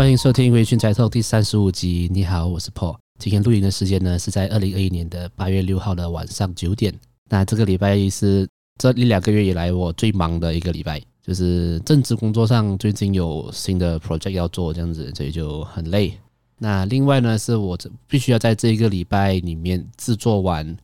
欢迎收听《微醺宅 Talk》第三十五集。你好，我是 Paul。今天录音的时间呢是在二零二一年的八月六号的晚上九点。那这个礼拜是这一两个月以来我最忙的一个礼拜，就是正职工作上最近有新的 project 要做，这样子，所以就很累。那另外呢，是我必须要在这一个礼拜里面制作完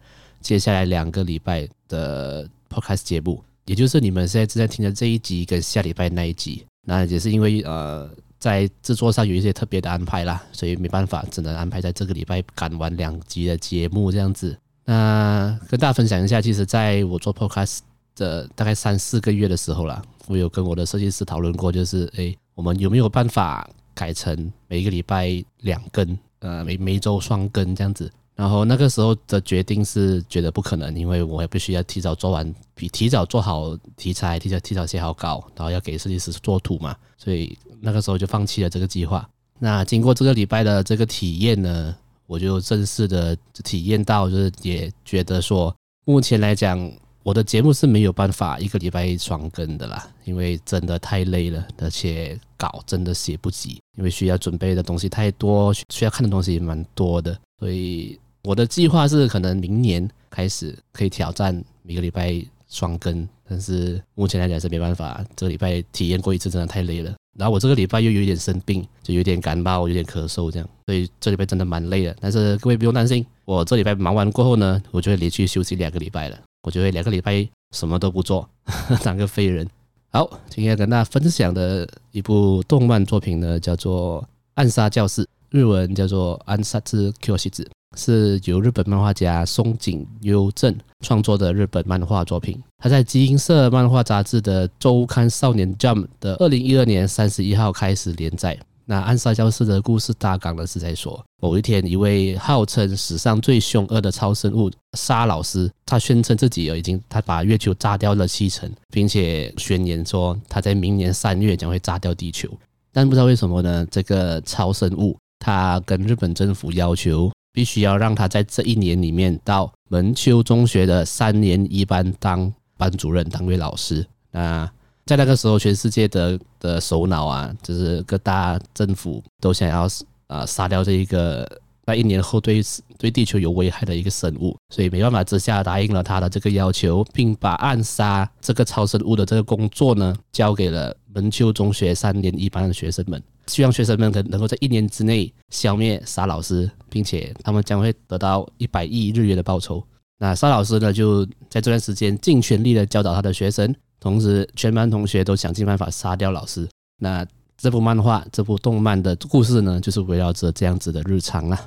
接下来两个礼拜的 podcast 节目，也就是你们现在正在听的这一集跟下礼拜那一集。那也是因为呃。在制作上有一些特别的安排啦，所以没办法，只能安排在这个礼拜赶完两集的节目这样子。那跟大家分享一下，其实在我做 podcast 的大概三四个月的时候啦，我有跟我的设计师讨论过，就是诶，我们有没有办法改成每一个礼拜两更，呃，每每周双更这样子。然后那个时候的决定是觉得不可能，因为我也必须要提早做完，比提早做好题材，提早提早写好稿，然后要给设计师做图嘛，所以那个时候就放弃了这个计划。那经过这个礼拜的这个体验呢，我就正式的体验到，就是也觉得说，目前来讲，我的节目是没有办法一个礼拜双更的啦，因为真的太累了，而且稿真的写不及，因为需要准备的东西太多，需要看的东西也蛮多的，所以。我的计划是可能明年开始可以挑战每个礼拜双更，但是目前来讲是没办法。这个礼拜体验过一次，真的太累了。然后我这个礼拜又有一点生病，就有点感冒，有点咳嗽这样，所以这礼拜真的蛮累的。但是各位不用担心，我这礼拜忙完过后呢，我就会连续休息两个礼拜了。我就会两个礼拜什么都不做，当个废人。好，今天跟大家分享的一部动漫作品呢，叫做《暗杀教室》，日文叫做《暗杀之 Q 西子》。是由日本漫画家松井优正创作的日本漫画作品。他在集英社漫画杂志的周刊少年 Jump 的二零一二年三十一号开始连载。那暗杀教室的故事大纲呢是在说，某一天，一位号称史上最凶恶的超生物沙老师，他宣称自己已经他把月球炸掉了七成，并且宣言说他在明年三月将会炸掉地球。但不知道为什么呢？这个超生物他跟日本政府要求。必须要让他在这一年里面到门丘中学的三年一班当班主任，当位老师。那在那个时候，全世界的的首脑啊，就是各大政府都想要啊杀掉这一个那一年后对对地球有危害的一个生物，所以没办法之下答应了他的这个要求，并把暗杀这个超生物的这个工作呢交给了门丘中学三年一班的学生们。希望学生们能能够在一年之内消灭沙老师，并且他们将会得到一百亿日元的报酬。那沙老师呢，就在这段时间尽全力的教导他的学生，同时全班同学都想尽办法杀掉老师。那这部漫画、这部动漫的故事呢，就是围绕着这样子的日常啦。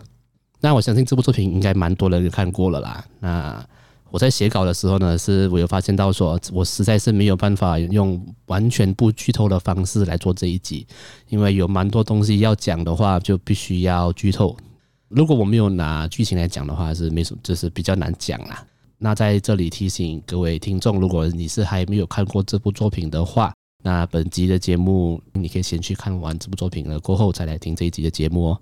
那我相信这部作品应该蛮多人看过了啦。那我在写稿的时候呢，是我有发现到说，我实在是没有办法用完全不剧透的方式来做这一集，因为有蛮多东西要讲的话，就必须要剧透。如果我没有拿剧情来讲的话，是没什么，就是比较难讲啦。那在这里提醒各位听众，如果你是还没有看过这部作品的话，那本集的节目你可以先去看完这部作品了，过后再来听这一集的节目哦。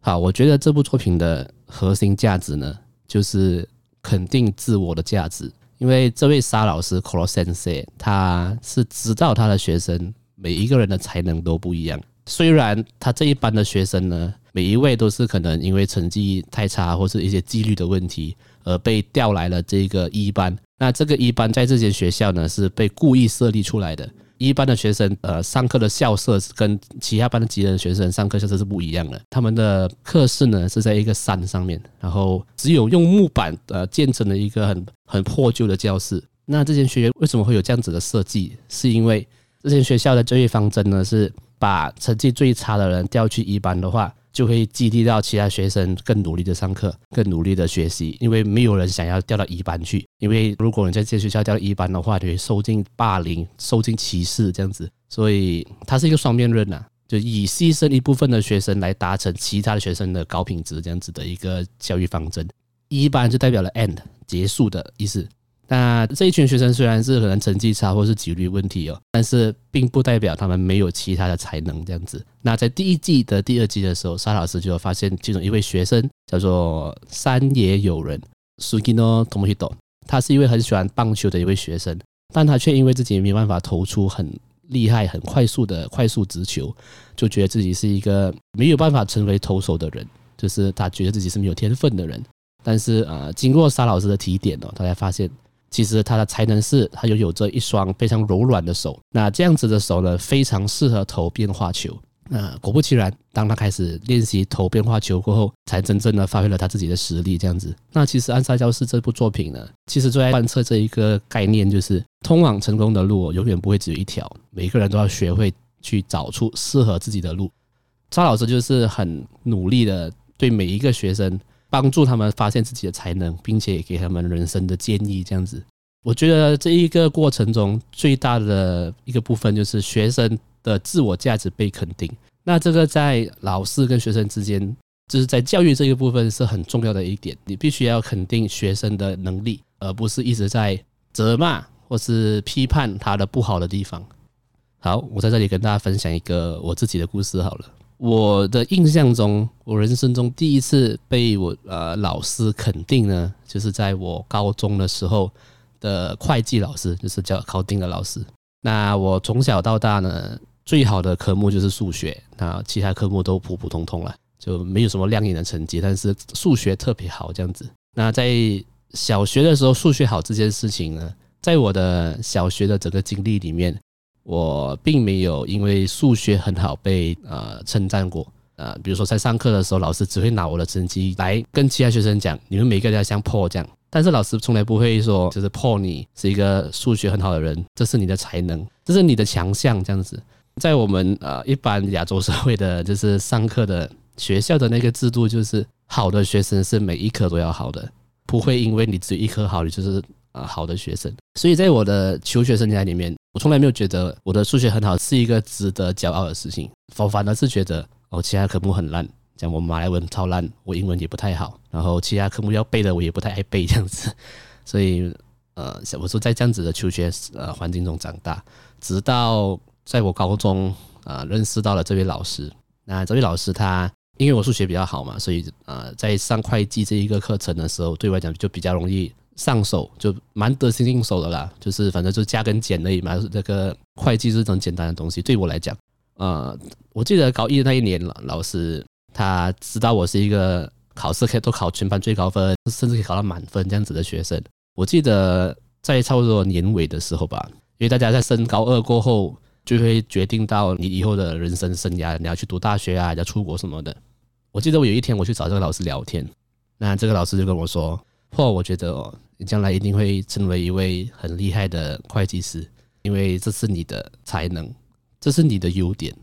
好，我觉得这部作品的核心价值呢，就是。肯定自我的价值，因为这位沙老师 Koro Sensei，他是知道他的学生每一个人的才能都不一样。虽然他这一班的学生呢，每一位都是可能因为成绩太差或是一些纪律的问题而被调来了这个一班。那这个一班在这间学校呢，是被故意设立出来的。一班的学生，呃，上课的校舍跟其他班的级的学生上课校舍是不一样的。他们的课室呢是在一个山上面，然后只有用木板呃建成了一个很 很破旧的教室。那这间学校为什么会有这样子的设计？是因为这间学校的教育方针呢是把成绩最差的人调去一班的话。就会激励到其他学生更努力的上课，更努力的学习，因为没有人想要调到一班去，因为如果你在这学校调到一班的话，你会受尽霸凌、受尽歧视这样子，所以它是一个双面刃呐，就以牺牲一部分的学生来达成其他学生的高品质这样子的一个教育方针。一班就代表了 end 结束的意思。那这一群学生虽然是可能成绩差或是纪律问题哦，但是并不代表他们没有其他的才能这样子。那在第一季的第二季的时候，沙老师就发现其中一位学生叫做山野友人 Sugino Tomohito，他是一位很喜欢棒球的一位学生，但他却因为自己没有办法投出很厉害、很快速的快速直球，就觉得自己是一个没有办法成为投手的人，就是他觉得自己是没有天分的人。但是啊、呃，经过沙老师的提点哦，他才发现其实他的才能是他拥有着一双非常柔软的手，那这样子的手呢，非常适合投变化球。那果不其然，当他开始练习投变化球过后，才真正的发挥了他自己的实力。这样子，那其实《暗杀教室》这部作品呢，其实最在贯彻这一个概念，就是通往成功的路永远不会只有一条，每个人都要学会去找出适合自己的路。沙老师就是很努力的对每一个学生帮助他们发现自己的才能，并且给他们人生的建议。这样子，我觉得这一个过程中最大的一个部分就是学生。的自我价值被肯定，那这个在老师跟学生之间，就是在教育这个部分是很重要的一点。你必须要肯定学生的能力，而不是一直在责骂或是批判他的不好的地方。好，我在这里跟大家分享一个我自己的故事好了。我的印象中，我人生中第一次被我呃老师肯定呢，就是在我高中的时候的会计老师，就是叫考丁的老师。那我从小到大呢，最好的科目就是数学，那其他科目都普普通通了，就没有什么亮眼的成绩。但是数学特别好这样子。那在小学的时候，数学好这件事情呢，在我的小学的整个经历里面，我并没有因为数学很好被呃称赞过。呃，比如说在上课的时候，老师只会拿我的成绩来跟其他学生讲，你们每个人要像 Paul 这样。但是老师从来不会说，就是 Paul 你是一个数学很好的人，这是你的才能，这是你的强项这样子。在我们呃一般亚洲社会的，就是上课的学校的那个制度，就是好的学生是每一科都要好的，不会因为你只有一科好，你就是呃好的学生。所以在我的求学生涯里面，我从来没有觉得我的数学很好是一个值得骄傲的事情，我反而是觉得哦，其他科目很烂，像我马来文超烂，我英文也不太好，然后其他科目要背的我也不太爱背这样子。所以呃，我说在这样子的求学呃环境中长大，直到。在我高中啊，认识到了这位老师。那这位老师他因为我数学比较好嘛，所以呃，在上会计这一个课程的时候，对我来讲就比较容易上手，就蛮得心应手的啦。就是反正就加跟减而已嘛。这个会计这种简单的东西，对我来讲，呃，我记得高一那一年，老师他知道我是一个考试可以都考全班最高分，甚至可以考到满分这样子的学生。我记得在差不多年尾的时候吧，因为大家在升高二过后。就会决定到你以后的人生生涯，你要去读大学啊，要出国什么的。我记得我有一天我去找这个老师聊天，那这个老师就跟我说：“或，我觉得哦，你将来一定会成为一位很厉害的会计师，因为这是你的才能，这是你的优点。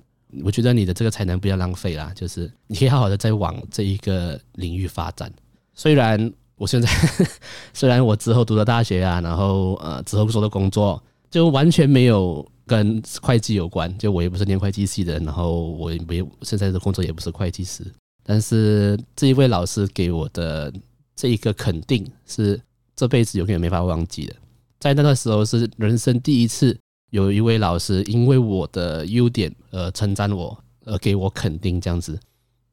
我觉得你的这个才能不要浪费啦，就是你可以好好的再往这一个领域发展。虽然我现在，虽然我之后读了大学啊，然后呃之后做的工作就完全没有。”跟会计有关，就我也不是念会计系的，然后我也没现在的工作也不是会计师，但是这一位老师给我的这一个肯定是这辈子永远没法忘记的。在那个时候是人生第一次有一位老师因为我的优点而称赞我，而给我肯定这样子。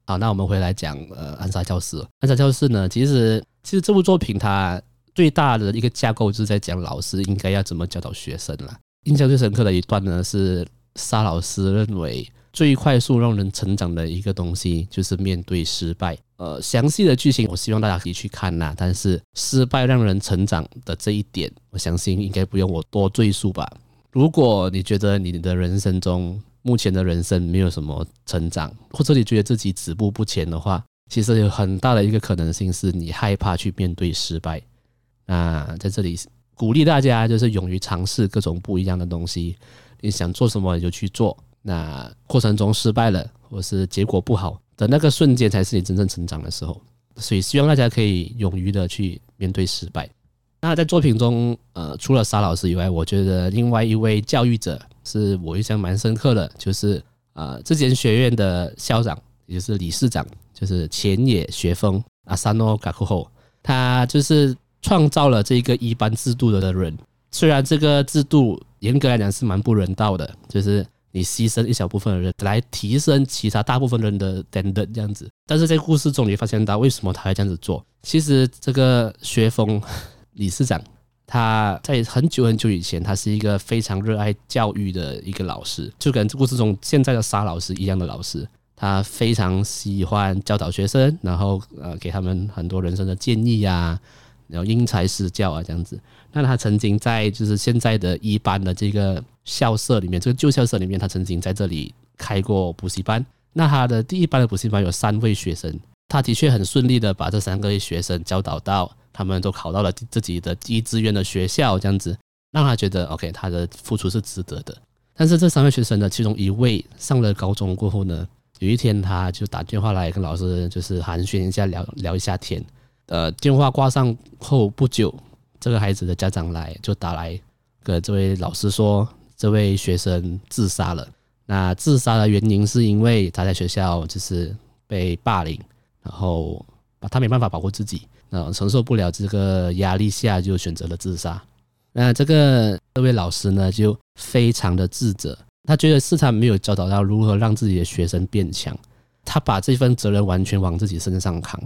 好，那我们回来讲呃暗杀教室。暗杀教室呢，其实其实这部作品它最大的一个架构就是在讲老师应该要怎么教导学生了。印象最深刻的一段呢，是沙老师认为最快速让人成长的一个东西就是面对失败。呃，详细的剧情我希望大家可以去看呐。但是失败让人成长的这一点，我相信应该不用我多赘述吧。如果你觉得你的人生中目前的人生没有什么成长，或者你觉得自己止步不前的话，其实有很大的一个可能性是你害怕去面对失败。那在这里。鼓励大家就是勇于尝试各种不一样的东西，你想做什么你就去做。那过程中失败了，或是结果不好的那个瞬间，才是你真正成长的时候。所以希望大家可以勇于的去面对失败。那在作品中，呃，除了沙老师以外，我觉得另外一位教育者是我印象蛮深刻的，就是呃，这间学院的校长，也就是理事长，就是浅野学风阿萨诺卡库后，他就是。创造了这个一班制度的人，虽然这个制度严格来讲是蛮不人道的，就是你牺牲一小部分的人来提升其他大部分人的等等这样子，但是在故事中你发现到为什么他会这样子做？其实这个学丰 理事长他在很久很久以前，他是一个非常热爱教育的一个老师，就跟故事中现在的沙老师一样的老师。他非常喜欢教导学生，然后呃给他们很多人生的建议呀、啊，然后因材施教啊这样子。那他曾经在就是现在的一班的这个校舍里面，这个旧校舍里面，他曾经在这里开过补习班。那他的第一班的补习班有三位学生，他的确很顺利的把这三个学生教导到。他们都考到了自己的第一志愿的学校，这样子让他觉得 OK，他的付出是值得的。但是这三位学生呢，其中一位上了高中过后呢，有一天他就打电话来跟老师，就是寒暄一下，聊聊一下天。呃，电话挂上后不久，这个孩子的家长来就打来跟这位老师说，这位学生自杀了。那自杀的原因是因为他在学校就是被霸凌，然后他没办法保护自己。那，承受不了这个压力下，就选择了自杀。那这个这位老师呢，就非常的自责，他觉得是他没有教导到如何让自己的学生变强，他把这份责任完全往自己身上扛，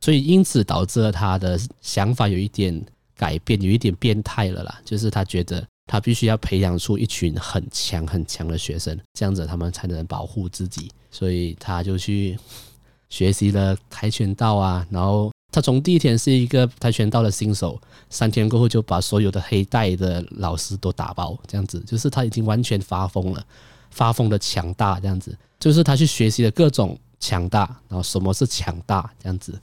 所以因此导致了他的想法有一点改变，有一点变态了啦。就是他觉得他必须要培养出一群很强很强的学生，这样子他们才能保护自己，所以他就去学习了跆拳道啊，然后。他从第一天是一个跆拳道的新手，三天过后就把所有的黑带的老师都打爆，这样子就是他已经完全发疯了，发疯的强大这样子，就是他去学习了各种强大，然后什么是强大这样子。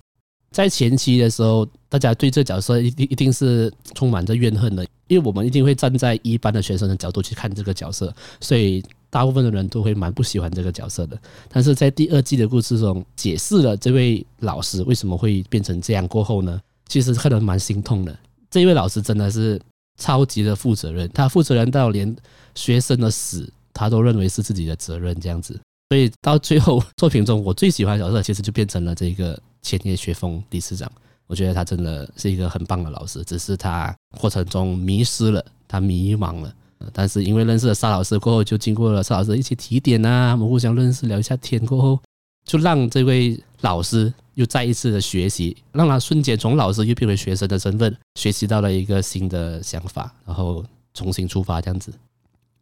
在前期的时候，大家对这角色一定一定是充满着怨恨的，因为我们一定会站在一般的学生的角度去看这个角色，所以。大部分的人都会蛮不喜欢这个角色的，但是在第二季的故事中解释了这位老师为什么会变成这样过后呢，其实看得蛮心痛的。这位老师真的是超级的负责任，他负责任到连学生的死他都认为是自己的责任这样子。所以到最后作品中，我最喜欢的角色其实就变成了这个千叶学风理事长。我觉得他真的是一个很棒的老师，只是他过程中迷失了，他迷茫了。但是因为认识了沙老师过后，就经过了沙老师一起提点啊，我们互相认识聊一下天过后，就让这位老师又再一次的学习，让他瞬间从老师又变为学生的身份，学习到了一个新的想法，然后重新出发这样子。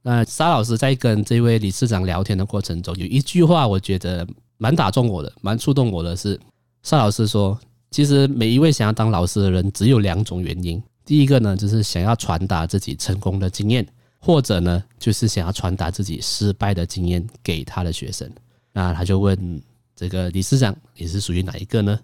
那沙老师在跟这位理事长聊天的过程中，有一句话我觉得蛮打中我的，蛮触动我的是，邵老师说，其实每一位想要当老师的人，只有两种原因，第一个呢，就是想要传达自己成功的经验。或者呢，就是想要传达自己失败的经验给他的学生。那他就问这个理事长，你是属于哪一个呢？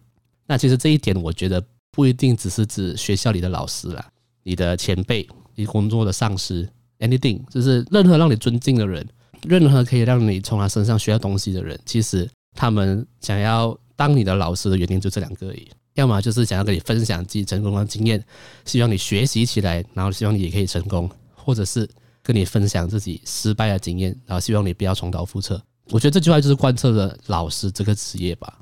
那其实这一点，我觉得不一定只是指学校里的老师啦，你的前辈、你工作的上司，anything，就是任何让你尊敬的人，任何可以让你从他身上学到东西的人，其实他们想要当你的老师的原因就这两个而已。要么就是想要跟你分享自己成功的经验，希望你学习起来，然后希望你也可以成功，或者是。跟你分享自己失败的经验，然后希望你不要重蹈覆辙。我觉得这句话就是贯彻了老师这个职业吧。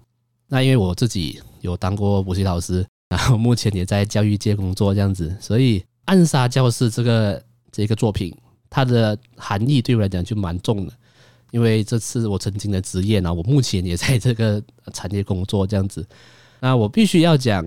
那因为我自己有当过补习老师，然后目前也在教育界工作这样子，所以《暗杀教室》这个这个作品，它的含义对我来讲就蛮重的。因为这次我曾经的职业呢，我目前也在这个产业工作这样子。那我必须要讲，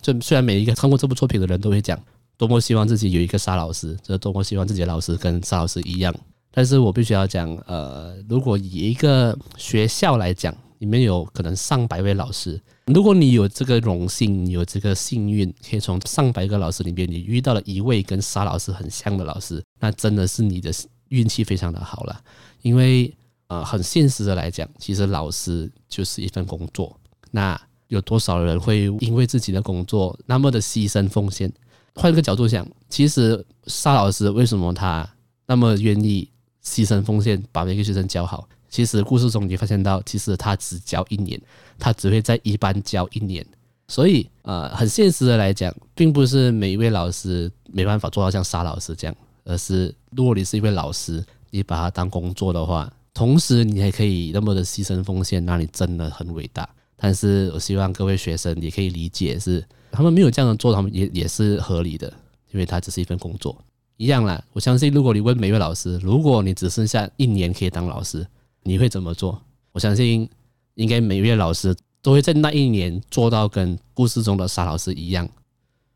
就虽然每一个看过这部作品的人都会讲。多么希望自己有一个沙老师，这多么希望自己的老师跟沙老师一样。但是我必须要讲，呃，如果以一个学校来讲，里面有可能上百位老师，如果你有这个荣幸，有这个幸运，可以从上百个老师里面，你遇到了一位跟沙老师很像的老师，那真的是你的运气非常的好了。因为，呃，很现实的来讲，其实老师就是一份工作。那有多少人会因为自己的工作那么的牺牲奉献？换个角度想，其实沙老师为什么他那么愿意牺牲奉献，把每个学生教好？其实故事中你发现到，其实他只教一年，他只会在一班教一年。所以，呃，很现实的来讲，并不是每一位老师没办法做到像沙老师这样，而是如果你是一位老师，你把它当工作的话，同时你还可以那么的牺牲奉献，那你真的很伟大。但是我希望各位学生也可以理解是。他们没有这样的做，他们也也是合理的，因为他只是一份工作，一样啦。我相信，如果你问每位老师，如果你只剩下一年可以当老师，你会怎么做？我相信，应该每位老师都会在那一年做到跟故事中的沙老师一样。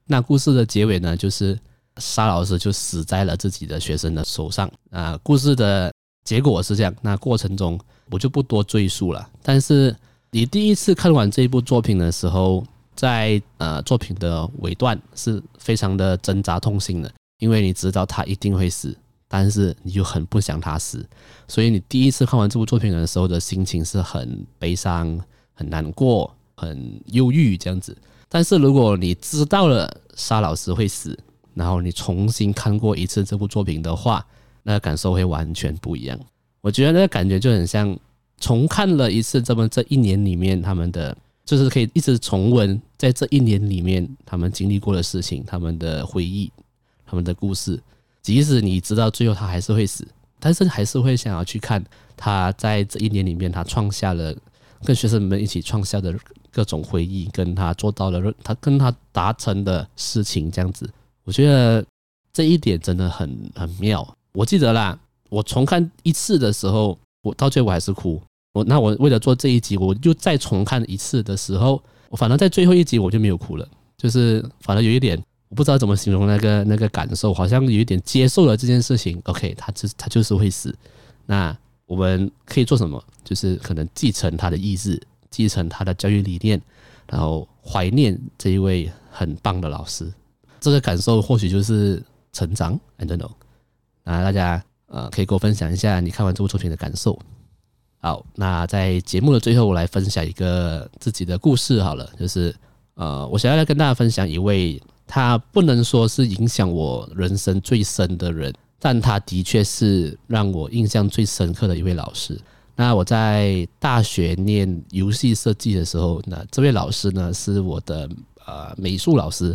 那故事的结尾呢，就是沙老师就死在了自己的学生的手上啊。故事的结果是这样，那过程中我就不多赘述了。但是你第一次看完这部作品的时候，在呃作品的尾段是非常的挣扎痛心的，因为你知道他一定会死，但是你就很不想他死，所以你第一次看完这部作品的时候的心情是很悲伤、很难过、很忧郁这样。子。但是如果你知道了沙老师会死，然后你重新看过一次这部作品的话，那感受会完全不一样。我觉得那个感觉就很像重看了一次这么这一年里面他们的，就是可以一直重温在这一年里面他们经历过的事情、他们的回忆、他们的故事。即使你知道最后他还是会死，但是还是会想要去看他在这一年里面他创下了跟学生们一起创下的。各种回忆，跟他做到了，他跟他达成的事情，这样子，我觉得这一点真的很很妙。我记得啦，我重看一次的时候，我到最后我还是哭。我那我为了做这一集，我就再重看一次的时候，我反正在最后一集我就没有哭了，就是反正有一点我不知道怎么形容那个那个感受，好像有一点接受了这件事情。OK，他就他就是会死，那我们可以做什么？就是可能继承他的意志。继承他的教育理念，然后怀念这一位很棒的老师，这个感受或许就是成长。I don't know。那大家呃可以跟我分享一下你看完这部作品的感受。好，那在节目的最后，我来分享一个自己的故事好了，就是呃，我想要来跟大家分享一位，他不能说是影响我人生最深的人，但他的确是让我印象最深刻的一位老师。那我在大学念游戏设计的时候，那这位老师呢是我的呃美术老师，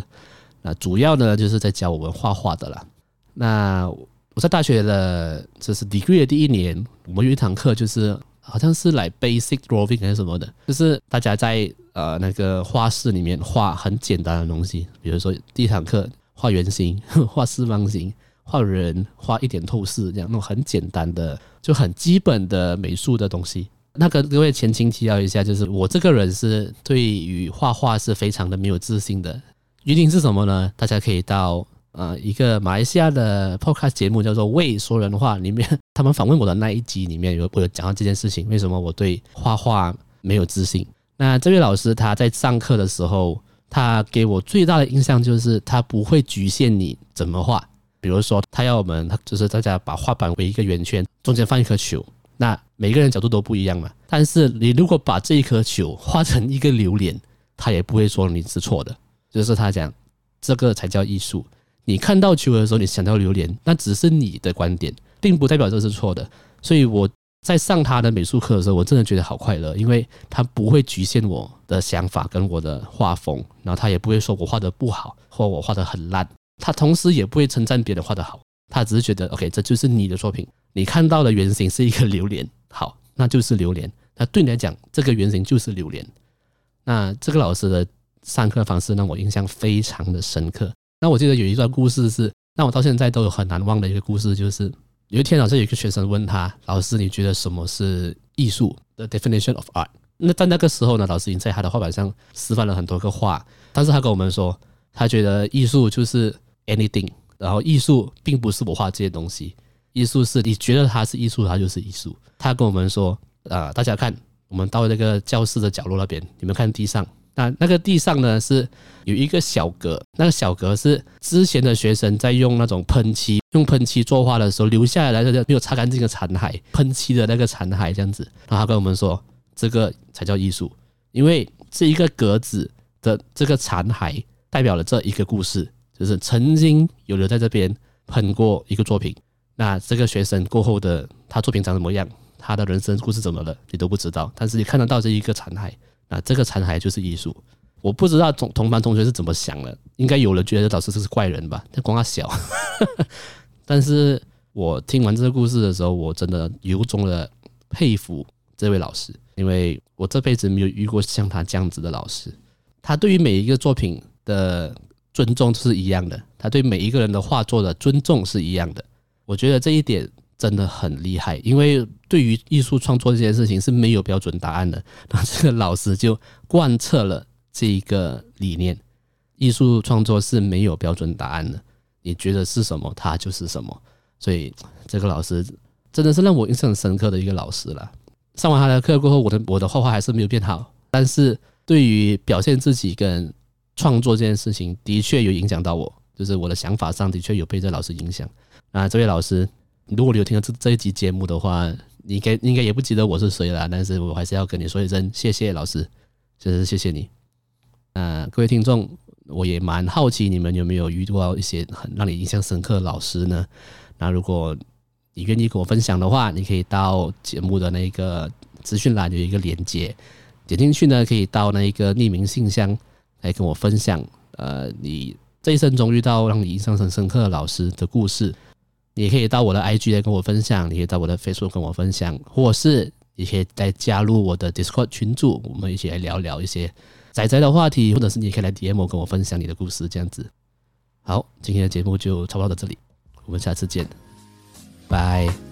那主要呢就是在教我们画画的啦。那我在大学的这是 degree 的第一年，我们有一堂课就是好像是来 basic drawing 还是什么的，就是大家在呃那个画室里面画很简单的东西，比如说第一堂课画圆形、画四方形。画人画一点透视，这样那种很简单的，就很基本的美术的东西。那个各位前情提要一下，就是我这个人是对于画画是非常的没有自信的。原因是什么呢？大家可以到呃一个马来西亚的 podcast 节目叫做《未说人话》里面，他们访问我的那一集里面有我有讲到这件事情，为什么我对画画没有自信？那这位老师他在上课的时候，他给我最大的印象就是他不会局限你怎么画。比如说，他要我们，就是大家把画板围一个圆圈，中间放一颗球。那每个人角度都不一样嘛。但是你如果把这一颗球画成一个榴莲，他也不会说你是错的。就是他讲，这个才叫艺术。你看到球的时候，你想到榴莲，那只是你的观点，并不代表这是错的。所以我在上他的美术课的时候，我真的觉得好快乐，因为他不会局限我的想法跟我的画风，然后他也不会说我画的不好，或我画的很烂。他同时也不会称赞别人画得好，他只是觉得 OK，这就是你的作品。你看到的原型是一个榴莲，好，那就是榴莲。那对你来讲，这个原型就是榴莲。那这个老师的上课方式让我印象非常的深刻。那我记得有一段故事是让我到现在都有很难忘的一个故事，就是有一天老师有一个学生问他：“老师，你觉得什么是艺术？”The definition of art。那在那个时候呢，老师已经在他的画板上示范了很多个画，但是他跟我们说，他觉得艺术就是。anything，然后艺术并不是我画这些东西，艺术是你觉得它是艺术，它就是艺术。他跟我们说，啊、呃，大家看，我们到那个教室的角落那边，你们看地上，那那个地上呢是有一个小格，那个小格是之前的学生在用那种喷漆，用喷漆作画的时候留下来的没有擦干净的残骸，喷漆的那个残骸这样子。然后他跟我们说，这个才叫艺术，因为这一个格子的这个残骸代表了这一个故事。就是曾经有人在这边喷过一个作品，那这个学生过后的他作品长什么样，他的人生故事怎么了，你都不知道。但是你看得到这一个残骸，那这个残骸就是艺术。我不知道同同班同学是怎么想的，应该有人觉得老师这是怪人吧？他光他小，但是我听完这个故事的时候，我真的由衷的佩服这位老师，因为我这辈子没有遇过像他这样子的老师。他对于每一个作品的。尊重是一样的，他对每一个人的画作的尊重是一样的。我觉得这一点真的很厉害，因为对于艺术创作这件事情是没有标准答案的。那这个老师就贯彻了这一个理念：艺术创作是没有标准答案的。你觉得是什么，他就是什么。所以这个老师真的是让我印象很深刻的一个老师了。上完他的课过后，我的我的画画还是没有变好，但是对于表现自己跟创作这件事情，的确有影响到我，就是我的想法上的确有被这老师影响。啊，这位老师，如果你有听到这这一集节目的话，你应该应该也不记得我是谁了，但是我还是要跟你说一声谢谢老师，就是谢谢你。啊，各位听众，我也蛮好奇你们有没有遇到一些很让你印象深刻的老师呢？那如果你愿意跟我分享的话，你可以到节目的那个资讯栏有一个链接，点进去呢，可以到那一个匿名信箱来跟我分享。呃，你这一生中遇到让你印象很深刻的老师的故事，你可以到我的 IG 来跟我分享，你可以到我的 Facebook 跟我分享，或是你可以再加入我的 Discord 群组，我们一起来聊聊一些仔仔的话题，或者是你可以来 DM 跟我分享你的故事，这样子。好，今天的节目就差不多到这里，我们下次见。拜。